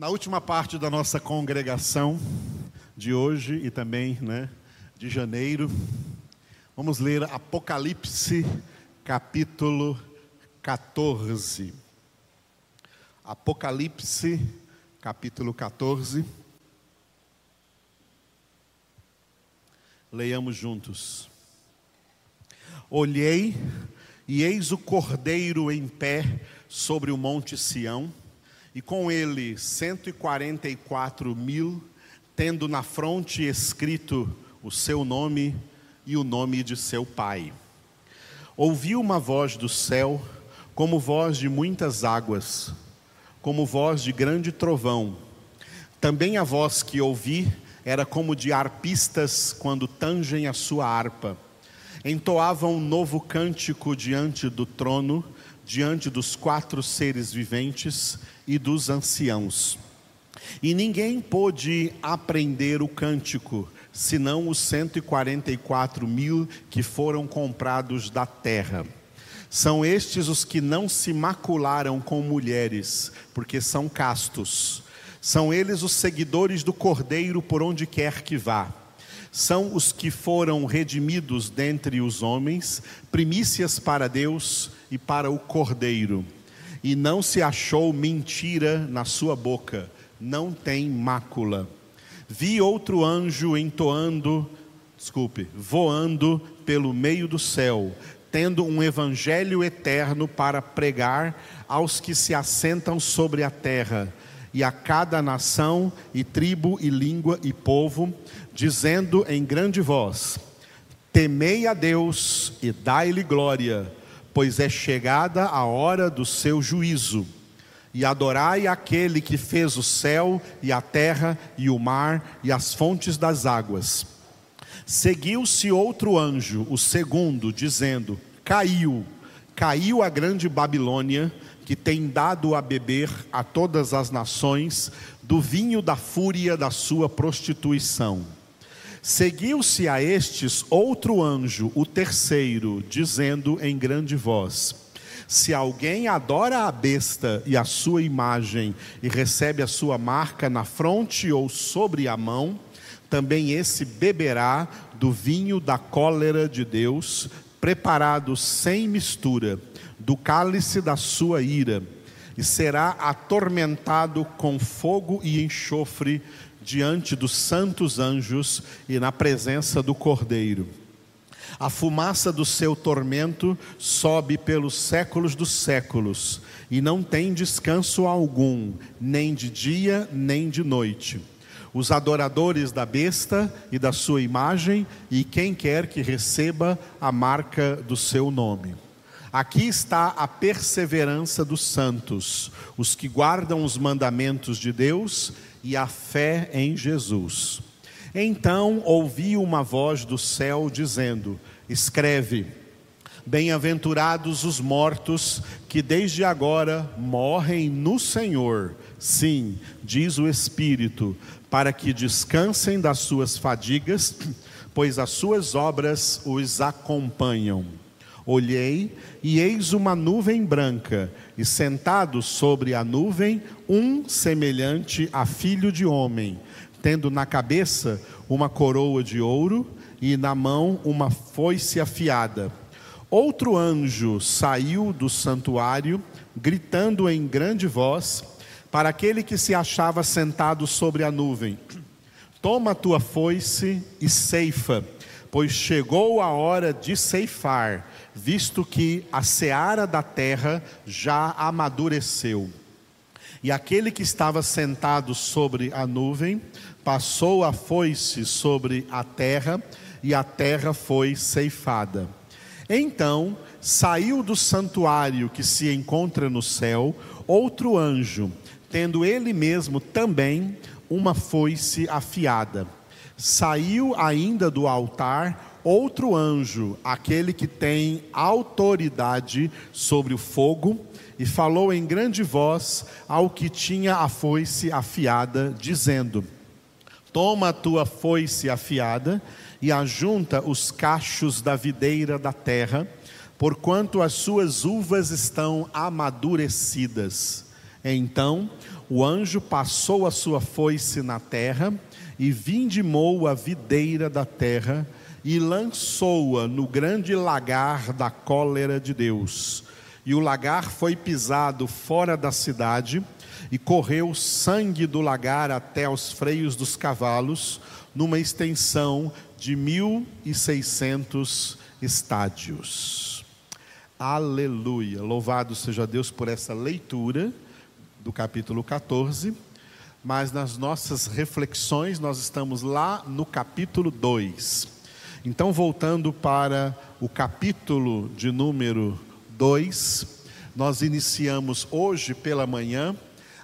Na última parte da nossa congregação de hoje e também né, de janeiro, vamos ler Apocalipse capítulo 14. Apocalipse capítulo 14. Leiamos juntos. Olhei e eis o cordeiro em pé sobre o monte Sião e com ele 144 mil, tendo na fronte escrito o seu nome e o nome de seu pai. Ouvi uma voz do céu, como voz de muitas águas, como voz de grande trovão. Também a voz que ouvi era como de arpistas quando tangem a sua harpa. Entoavam um novo cântico diante do trono, diante dos quatro seres viventes e dos anciãos. E ninguém pôde aprender o cântico, senão os 144 mil que foram comprados da terra. São estes os que não se macularam com mulheres, porque são castos. São eles os seguidores do Cordeiro por onde quer que vá. São os que foram redimidos dentre os homens, primícias para Deus e para o Cordeiro e não se achou mentira na sua boca, não tem mácula. Vi outro anjo entoando, desculpe, voando pelo meio do céu, tendo um evangelho eterno para pregar aos que se assentam sobre a terra, e a cada nação, e tribo, e língua, e povo, dizendo em grande voz: Temei a Deus e dai-lhe glória pois é chegada a hora do seu juízo. E adorai aquele que fez o céu e a terra e o mar e as fontes das águas. Seguiu-se outro anjo, o segundo, dizendo: Caiu, caiu a grande Babilônia, que tem dado a beber a todas as nações do vinho da fúria da sua prostituição. Seguiu-se a estes outro anjo, o terceiro, dizendo em grande voz: Se alguém adora a besta e a sua imagem e recebe a sua marca na fronte ou sobre a mão, também esse beberá do vinho da cólera de Deus, preparado sem mistura, do cálice da sua ira, e será atormentado com fogo e enxofre diante dos santos anjos e na presença do Cordeiro. A fumaça do seu tormento sobe pelos séculos dos séculos, e não tem descanso algum, nem de dia nem de noite. Os adoradores da besta e da sua imagem, e quem quer que receba a marca do seu nome. Aqui está a perseverança dos santos, os que guardam os mandamentos de Deus e a fé em Jesus. Então ouvi uma voz do céu dizendo: Escreve, bem-aventurados os mortos que desde agora morrem no Senhor. Sim, diz o Espírito, para que descansem das suas fadigas, pois as suas obras os acompanham. Olhei e eis uma nuvem branca, e sentado sobre a nuvem, um semelhante a filho de homem, tendo na cabeça uma coroa de ouro e na mão uma foice afiada. Outro anjo saiu do santuário, gritando em grande voz, para aquele que se achava sentado sobre a nuvem: Toma a tua foice e ceifa, pois chegou a hora de ceifar visto que a seara da terra já amadureceu. E aquele que estava sentado sobre a nuvem passou a foice sobre a terra, e a terra foi ceifada. Então saiu do santuário que se encontra no céu outro anjo, tendo ele mesmo também uma foice afiada. Saiu ainda do altar outro anjo, aquele que tem autoridade sobre o fogo, e falou em grande voz ao que tinha a foice afiada, dizendo: Toma a tua foice afiada e ajunta os cachos da videira da terra, porquanto as suas uvas estão amadurecidas. Então o anjo passou a sua foice na terra e vindimou a videira da terra e lançou-a no grande lagar da cólera de Deus. E o lagar foi pisado fora da cidade, e correu sangue do lagar até aos freios dos cavalos, numa extensão de mil e seiscentos estádios. Aleluia! Louvado seja Deus por essa leitura do capítulo 14, mas nas nossas reflexões nós estamos lá no capítulo 2. Então, voltando para o capítulo de número 2, nós iniciamos hoje pela manhã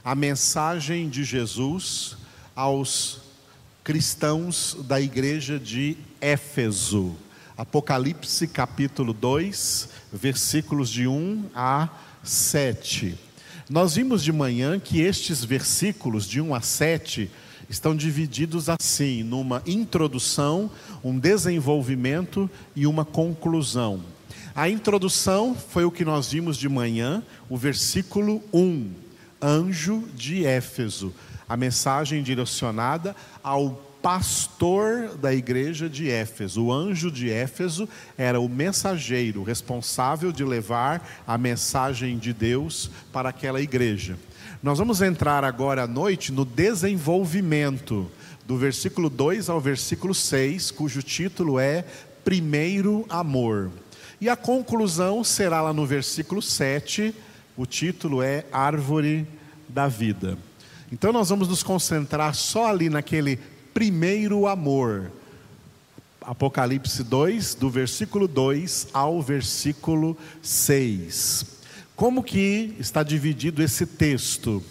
a mensagem de Jesus aos cristãos da igreja de Éfeso. Apocalipse capítulo 2, versículos de 1 a 7. Nós vimos de manhã que estes versículos de 1 a 7 estão divididos assim, numa introdução, um desenvolvimento e uma conclusão. A introdução foi o que nós vimos de manhã, o versículo 1, anjo de Éfeso, a mensagem direcionada ao pastor da igreja de Éfeso. O anjo de Éfeso era o mensageiro responsável de levar a mensagem de Deus para aquela igreja. Nós vamos entrar agora à noite no desenvolvimento do versículo 2 ao versículo 6, cujo título é Primeiro Amor. E a conclusão será lá no versículo 7, o título é Árvore da Vida. Então nós vamos nos concentrar só ali naquele primeiro amor. Apocalipse 2, do versículo 2 ao versículo 6. Como que está dividido esse texto?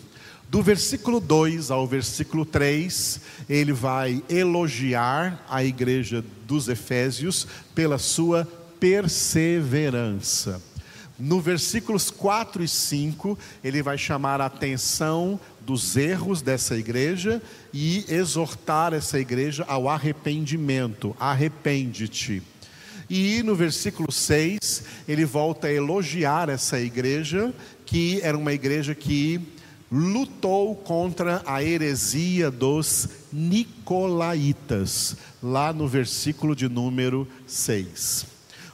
Do versículo 2 ao versículo 3, ele vai elogiar a igreja dos Efésios pela sua perseverança. No versículos 4 e 5, ele vai chamar a atenção dos erros dessa igreja e exortar essa igreja ao arrependimento. Arrepende-te. E no versículo 6, ele volta a elogiar essa igreja, que era uma igreja que lutou contra a heresia dos Nicolaítas, lá no versículo de número 6.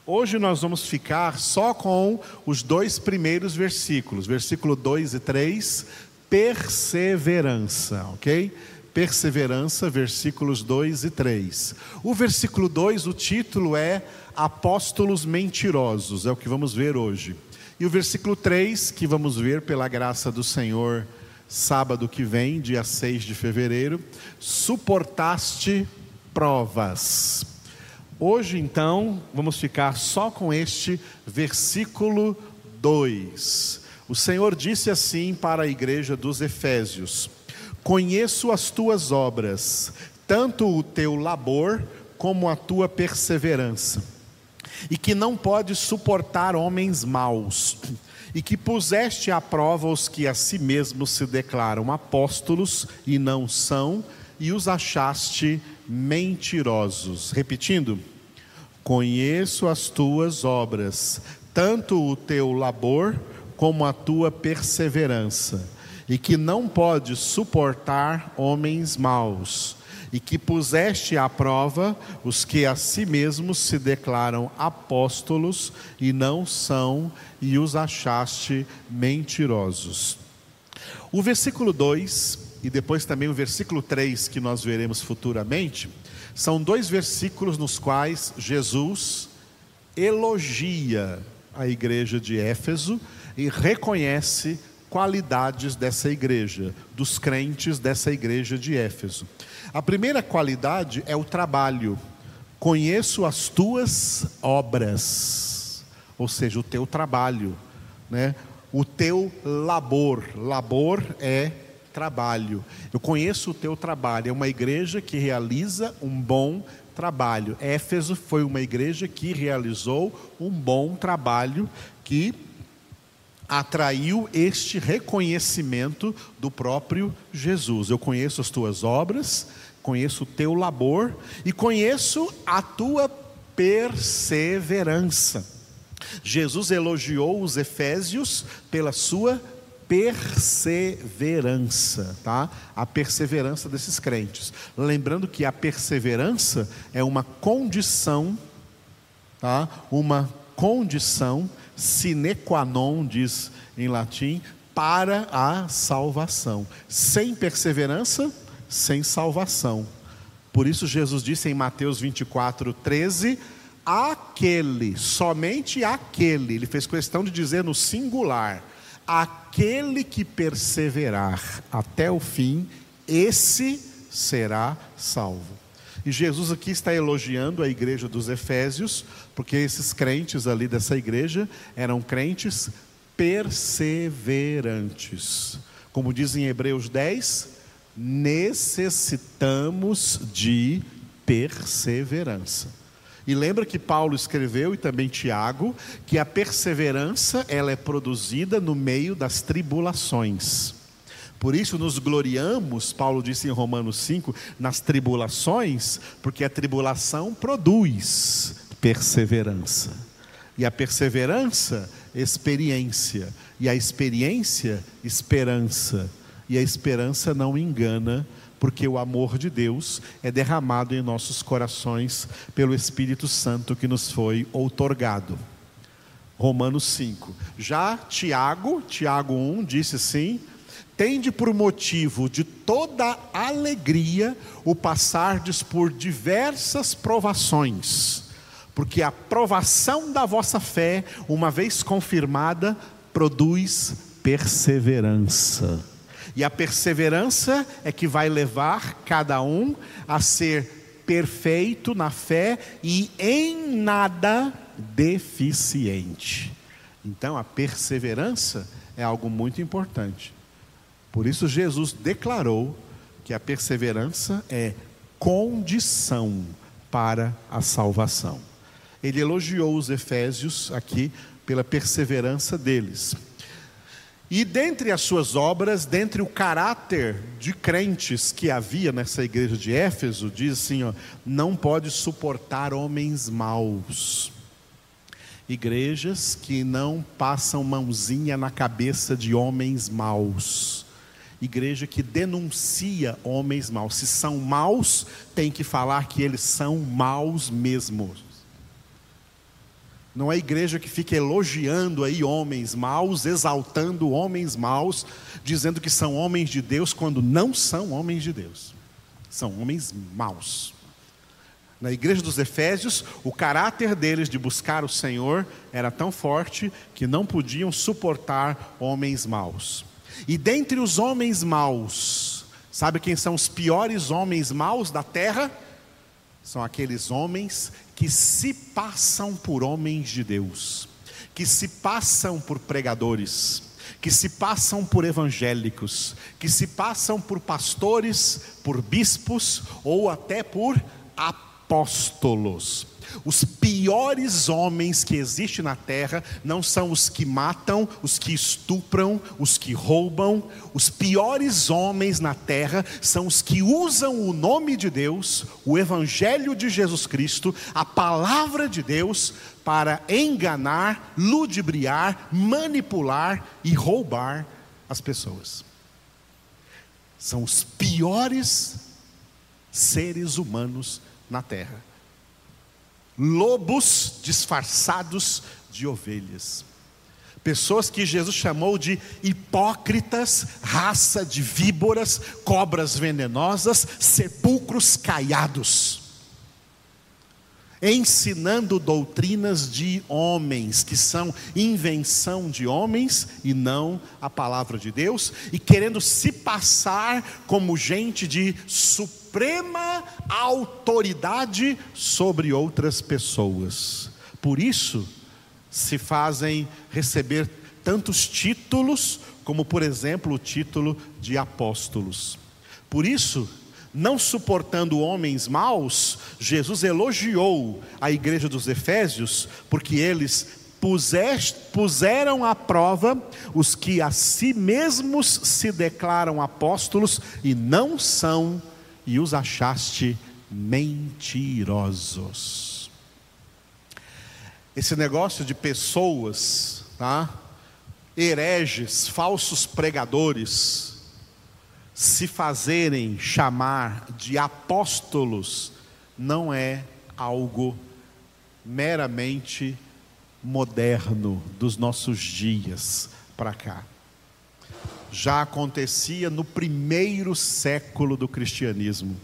Hoje nós vamos ficar só com os dois primeiros versículos, versículo 2 e 3, perseverança, ok? Perseverança, versículos 2 e 3. O versículo 2, o título é Apóstolos Mentirosos, é o que vamos ver hoje. E o versículo 3, que vamos ver pela graça do Senhor, sábado que vem, dia 6 de fevereiro, suportaste provas. Hoje, então, vamos ficar só com este versículo 2. O Senhor disse assim para a igreja dos Efésios: Conheço as tuas obras, tanto o teu labor como a tua perseverança, e que não podes suportar homens maus, e que puseste à prova os que a si mesmos se declaram apóstolos e não são, e os achaste mentirosos. Repetindo, conheço as tuas obras, tanto o teu labor como a tua perseverança, e que não podes suportar homens maus, e que puseste à prova os que a si mesmos se declaram apóstolos e não são, e os achaste mentirosos. O versículo 2 e depois também o versículo 3, que nós veremos futuramente, são dois versículos nos quais Jesus elogia a igreja de Éfeso e reconhece qualidades dessa igreja, dos crentes dessa igreja de Éfeso. A primeira qualidade é o trabalho. Conheço as tuas obras, ou seja, o teu trabalho, né? O teu labor. Labor é trabalho. Eu conheço o teu trabalho. É uma igreja que realiza um bom trabalho. Éfeso foi uma igreja que realizou um bom trabalho que atraiu este reconhecimento do próprio Jesus. Eu conheço as tuas obras, conheço o teu labor e conheço a tua perseverança. Jesus elogiou os efésios pela sua perseverança, tá? A perseverança desses crentes. Lembrando que a perseverança é uma condição, tá? Uma condição sine qua non, diz em latim, para a salvação. Sem perseverança, sem salvação. Por isso Jesus disse em Mateus 24, 13: aquele, somente aquele, ele fez questão de dizer no singular, aquele que perseverar até o fim, esse será salvo. E Jesus aqui está elogiando a igreja dos Efésios, porque esses crentes ali dessa igreja eram crentes perseverantes. Como diz em Hebreus 10, necessitamos de perseverança. E lembra que Paulo escreveu e também Tiago que a perseverança ela é produzida no meio das tribulações. Por isso nos gloriamos, Paulo disse em Romanos 5, nas tribulações, porque a tribulação produz perseverança. E a perseverança, experiência. E a experiência, esperança. E a esperança não engana, porque o amor de Deus é derramado em nossos corações pelo Espírito Santo que nos foi outorgado. Romanos 5. Já Tiago, Tiago 1, disse assim: tende por motivo de toda alegria o passardes por diversas provações, porque a provação da vossa fé, uma vez confirmada, produz perseverança. E a perseverança é que vai levar cada um a ser perfeito na fé e em nada deficiente. Então a perseverança é algo muito importante. Por isso Jesus declarou que a perseverança é condição para a salvação. Ele elogiou os efésios aqui pela perseverança deles. E dentre as suas obras, dentre o caráter de crentes que havia nessa igreja de Éfeso, diz assim: ó, não pode suportar homens maus. Igrejas que não passam mãozinha na cabeça de homens maus igreja que denuncia homens maus. Se são maus, tem que falar que eles são maus mesmo. Não é igreja que fica elogiando aí homens maus, exaltando homens maus, dizendo que são homens de Deus quando não são homens de Deus. São homens maus. Na igreja dos Efésios, o caráter deles de buscar o Senhor era tão forte que não podiam suportar homens maus. E dentre os homens maus, sabe quem são os piores homens maus da terra? São aqueles homens que se passam por homens de Deus, que se passam por pregadores, que se passam por evangélicos, que se passam por pastores, por bispos ou até por apóstolos. Os piores homens que existem na terra não são os que matam, os que estupram, os que roubam. Os piores homens na terra são os que usam o nome de Deus, o Evangelho de Jesus Cristo, a palavra de Deus, para enganar, ludibriar, manipular e roubar as pessoas. São os piores seres humanos na terra lobos disfarçados de ovelhas. Pessoas que Jesus chamou de hipócritas, raça de víboras, cobras venenosas, sepulcros caiados. Ensinando doutrinas de homens, que são invenção de homens e não a palavra de Deus, e querendo se passar como gente de suprema autoridade sobre outras pessoas. Por isso, se fazem receber tantos títulos, como por exemplo o título de apóstolos. Por isso, não suportando homens maus, Jesus elogiou a igreja dos Efésios, porque eles puseram à prova os que a si mesmos se declaram apóstolos e não são e os achaste mentirosos. Esse negócio de pessoas, tá? hereges, falsos pregadores, se fazerem chamar de apóstolos, não é algo meramente moderno dos nossos dias para cá. Já acontecia no primeiro século do cristianismo.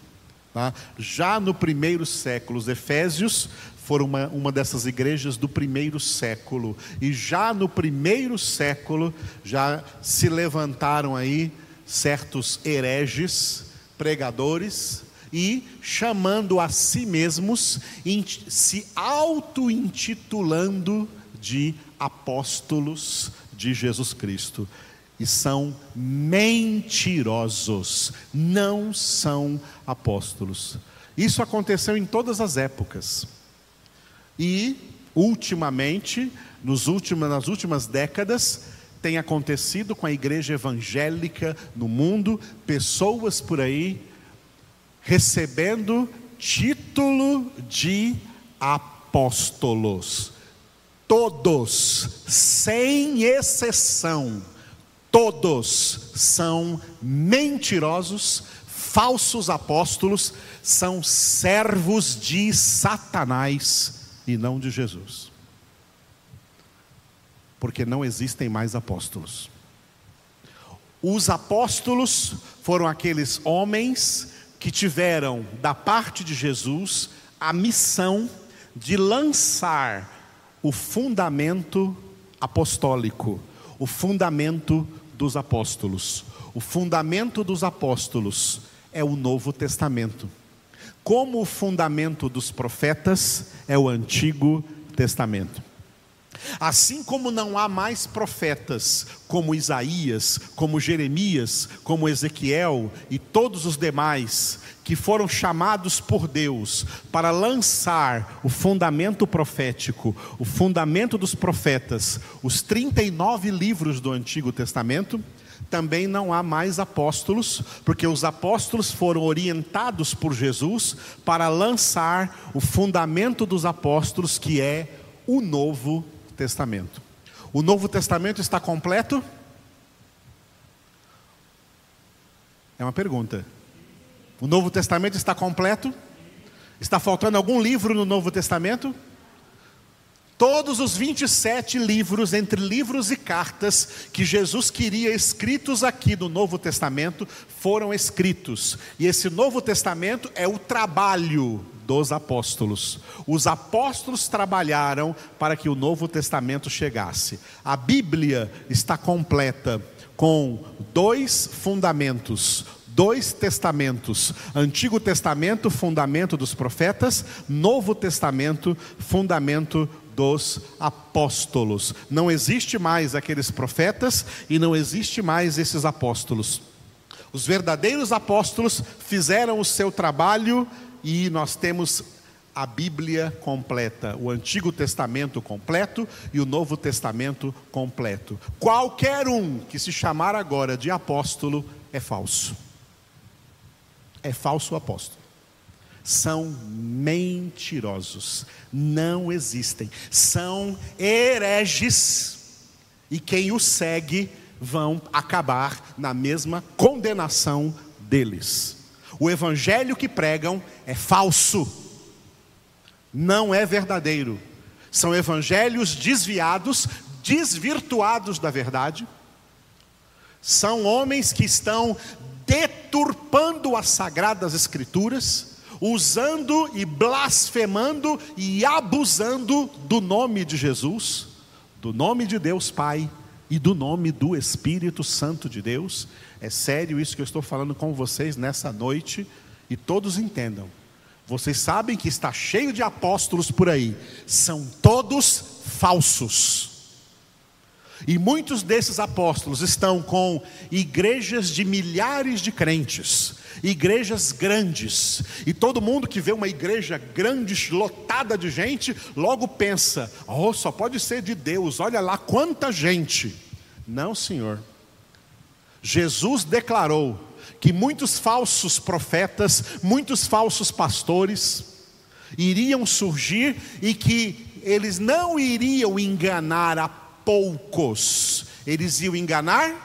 Tá? Já no primeiro século, os Efésios foram uma, uma dessas igrejas do primeiro século. E já no primeiro século, já se levantaram aí certos hereges, pregadores, e chamando a si mesmos, se auto-intitulando de apóstolos de Jesus Cristo. E são mentirosos, não são apóstolos. Isso aconteceu em todas as épocas. E, ultimamente, nos últimos, nas últimas décadas, tem acontecido com a igreja evangélica no mundo, pessoas por aí recebendo título de apóstolos. Todos, sem exceção, todos são mentirosos, falsos apóstolos, são servos de Satanás e não de Jesus. Porque não existem mais apóstolos. Os apóstolos foram aqueles homens que tiveram da parte de Jesus a missão de lançar o fundamento apostólico, o fundamento dos apóstolos. O fundamento dos apóstolos é o Novo Testamento como o fundamento dos profetas é o Antigo Testamento. Assim como não há mais profetas como Isaías, como Jeremias, como Ezequiel e todos os demais que foram chamados por Deus para lançar o fundamento profético, o fundamento dos profetas, os 39 livros do Antigo Testamento, também não há mais apóstolos, porque os apóstolos foram orientados por Jesus para lançar o fundamento dos apóstolos, que é o Novo Testamento. O Novo Testamento está completo? É uma pergunta. O Novo Testamento está completo? Está faltando algum livro no Novo Testamento? Todos os 27 livros, entre livros e cartas, que Jesus queria escritos aqui no Novo Testamento, foram escritos. E esse Novo Testamento é o trabalho dos apóstolos. Os apóstolos trabalharam para que o Novo Testamento chegasse. A Bíblia está completa com dois fundamentos, dois testamentos: Antigo Testamento, fundamento dos profetas, Novo Testamento, fundamento dos apóstolos. Não existe mais aqueles profetas e não existe mais esses apóstolos. Os verdadeiros apóstolos fizeram o seu trabalho e nós temos a Bíblia completa, o Antigo Testamento completo e o Novo Testamento completo. Qualquer um que se chamar agora de apóstolo é falso. É falso apóstolo são mentirosos, não existem, são hereges, e quem os segue vão acabar na mesma condenação deles. O evangelho que pregam é falso, não é verdadeiro, são evangelhos desviados, desvirtuados da verdade, são homens que estão deturpando as sagradas escrituras, usando e blasfemando e abusando do nome de Jesus, do nome de Deus Pai e do nome do Espírito Santo de Deus. É sério isso que eu estou falando com vocês nessa noite e todos entendam. Vocês sabem que está cheio de apóstolos por aí, são todos falsos. E muitos desses apóstolos estão com igrejas de milhares de crentes, igrejas grandes, e todo mundo que vê uma igreja grande, lotada de gente, logo pensa: oh, só pode ser de Deus, olha lá quanta gente. Não, Senhor. Jesus declarou que muitos falsos profetas, muitos falsos pastores iriam surgir e que eles não iriam enganar a poucos, Eles iam enganar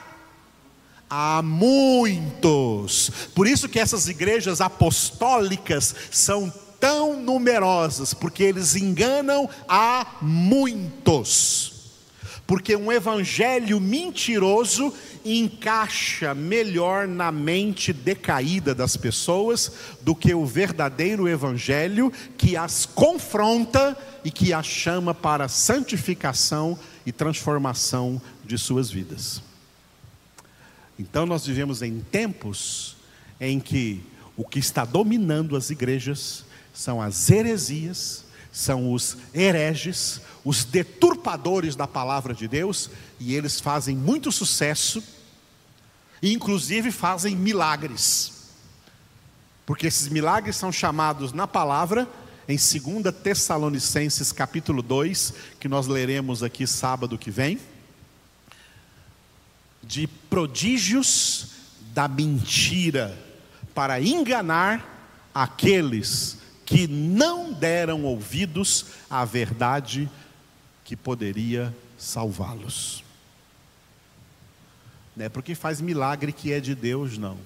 a muitos. Por isso que essas igrejas apostólicas são tão numerosas, porque eles enganam a muitos. Porque um evangelho mentiroso encaixa melhor na mente decaída das pessoas do que o verdadeiro evangelho que as confronta e que as chama para santificação e transformação de suas vidas. Então nós vivemos em tempos em que o que está dominando as igrejas são as heresias, são os hereges, os deturpadores da palavra de Deus, e eles fazem muito sucesso, e inclusive fazem milagres. Porque esses milagres são chamados na palavra em 2 Tessalonicenses capítulo 2, que nós leremos aqui sábado que vem, de prodígios da mentira para enganar aqueles que não deram ouvidos à verdade que poderia salvá-los. Não é porque faz milagre que é de Deus, não.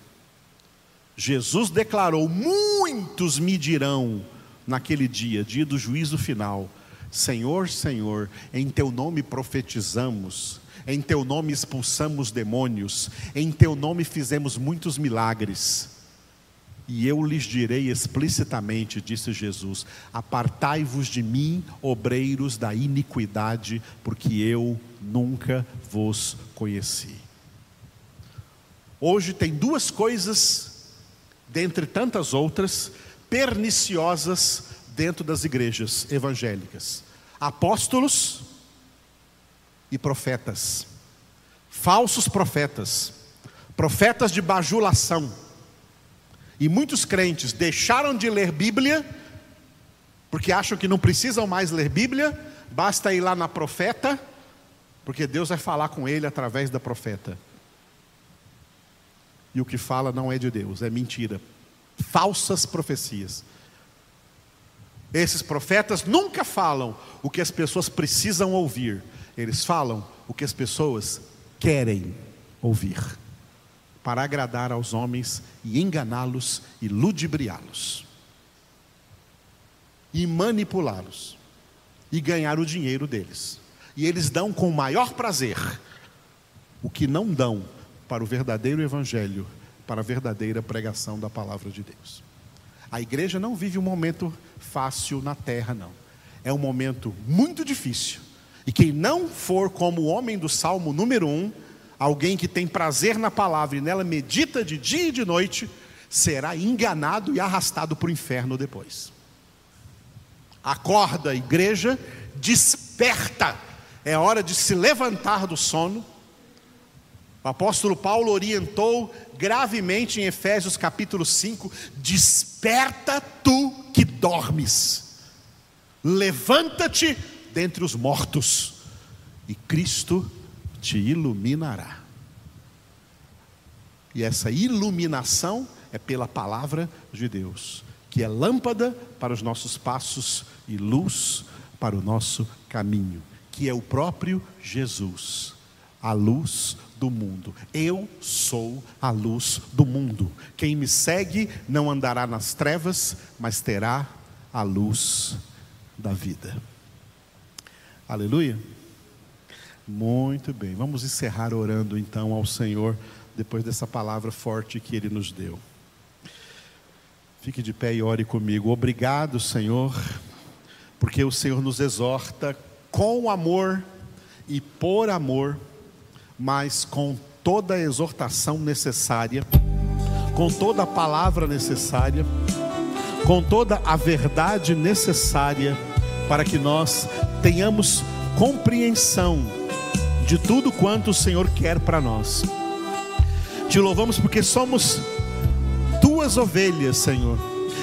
Jesus declarou: Muitos me dirão naquele dia, dia do juízo final: Senhor, Senhor, em teu nome profetizamos, em teu nome expulsamos demônios, em teu nome fizemos muitos milagres. E eu lhes direi explicitamente, disse Jesus: Apartai-vos de mim, obreiros da iniquidade, porque eu nunca vos conheci. Hoje tem duas coisas, dentre tantas outras, perniciosas dentro das igrejas evangélicas: apóstolos e profetas, falsos profetas, profetas de bajulação. E muitos crentes deixaram de ler Bíblia, porque acham que não precisam mais ler Bíblia, basta ir lá na profeta, porque Deus vai falar com ele através da profeta. E o que fala não é de Deus, é mentira, falsas profecias. Esses profetas nunca falam o que as pessoas precisam ouvir, eles falam o que as pessoas querem ouvir, para agradar aos homens e enganá-los e ludibriá-los, e manipulá-los, e ganhar o dinheiro deles. E eles dão com maior prazer o que não dão para o verdadeiro evangelho, para a verdadeira pregação da palavra de Deus. A igreja não vive um momento fácil na terra, não. É um momento muito difícil. E quem não for como o homem do Salmo número 1, alguém que tem prazer na palavra e nela medita de dia e de noite, será enganado e arrastado para o inferno depois. Acorda, igreja, desperta. É hora de se levantar do sono. O apóstolo Paulo orientou gravemente em Efésios capítulo 5: Desperta tu que dormes, levanta-te dentre os mortos, e Cristo te iluminará. E essa iluminação é pela palavra de Deus, que é lâmpada para os nossos passos e luz para o nosso caminho, que é o próprio Jesus, a luz do mundo. Eu sou a luz do mundo. Quem me segue não andará nas trevas, mas terá a luz da vida. Aleluia. Muito bem. Vamos encerrar orando então ao Senhor depois dessa palavra forte que ele nos deu. Fique de pé e ore comigo. Obrigado, Senhor, porque o Senhor nos exorta com amor e por amor mas com toda a exortação necessária, com toda a palavra necessária, com toda a verdade necessária para que nós tenhamos compreensão de tudo quanto o Senhor quer para nós. Te louvamos porque somos tuas ovelhas, Senhor.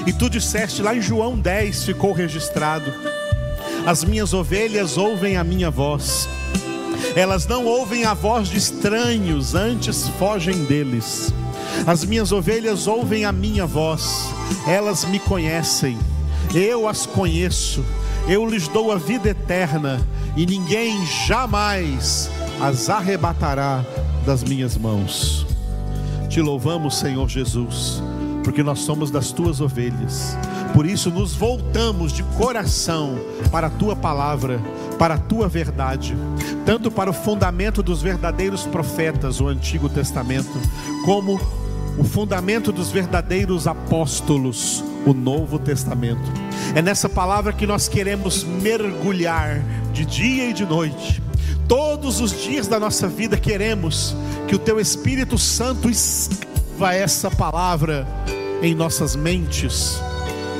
E tu disseste lá em João 10, ficou registrado: As minhas ovelhas ouvem a minha voz elas não ouvem a voz de estranhos, antes fogem deles. As minhas ovelhas ouvem a minha voz, elas me conhecem, eu as conheço, eu lhes dou a vida eterna, e ninguém jamais as arrebatará das minhas mãos. Te louvamos, Senhor Jesus, porque nós somos das tuas ovelhas. Por isso nos voltamos de coração para a tua palavra, para a tua verdade, tanto para o fundamento dos verdadeiros profetas, o Antigo Testamento, como o fundamento dos verdadeiros apóstolos, o Novo Testamento. É nessa palavra que nós queremos mergulhar de dia e de noite. Todos os dias da nossa vida queremos que o teu Espírito Santo escreva essa palavra em nossas mentes,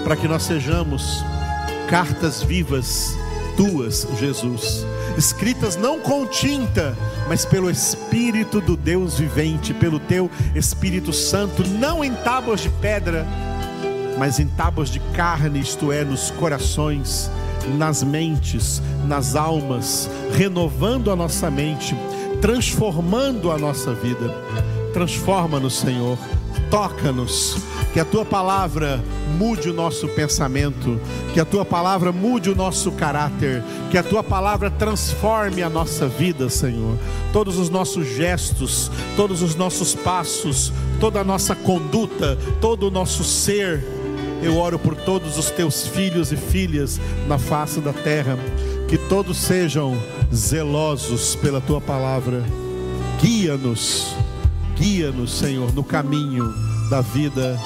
para que nós sejamos cartas vivas tuas, Jesus, escritas não com tinta, mas pelo Espírito do Deus vivente, pelo teu Espírito Santo, não em tábuas de pedra, mas em tábuas de carne, isto é, nos corações, nas mentes, nas almas, renovando a nossa mente, transformando a nossa vida. Transforma-nos, Senhor, toca-nos, que a tua palavra mude o nosso pensamento, que a tua palavra mude o nosso caráter, que a tua palavra transforme a nossa vida, Senhor. Todos os nossos gestos, todos os nossos passos, toda a nossa conduta, todo o nosso ser. Eu oro por todos os teus filhos e filhas na face da terra, que todos sejam zelosos pela tua palavra. Guia-nos, guia-nos, Senhor, no caminho da vida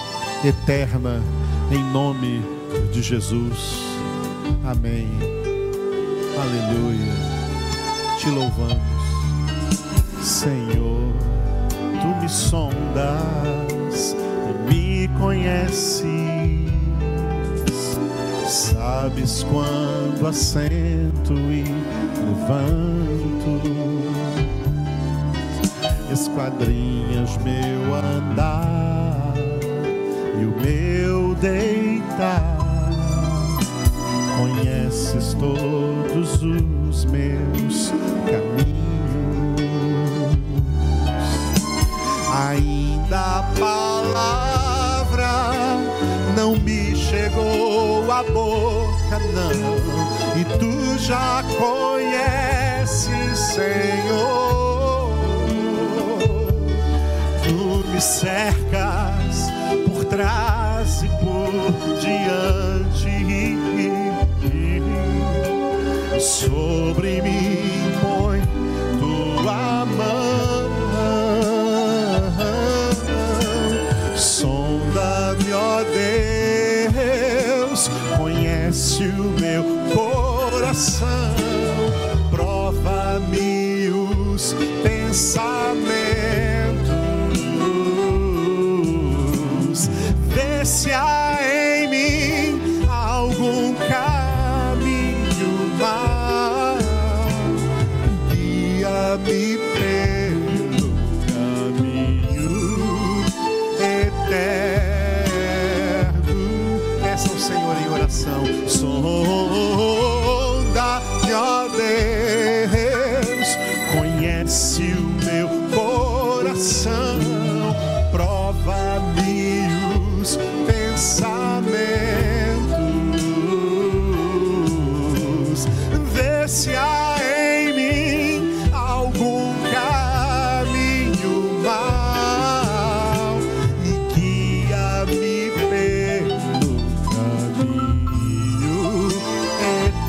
eterna, em nome de Jesus. Amém. Aleluia. Te louvamos, Senhor. Tu me sondas e me conheces. Sabes quando assento e levanto. Meu andar e o meu deitar. Conheces todos os meus caminhos. Ainda a palavra não me chegou à boca, não. E tu já conheces, Senhor. Me cercas por trás e por diante. Sobre mim põe tua mão. Sonda-me, ó Deus, conhece o meu coração, prova-me os pensamentos,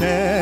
eterno.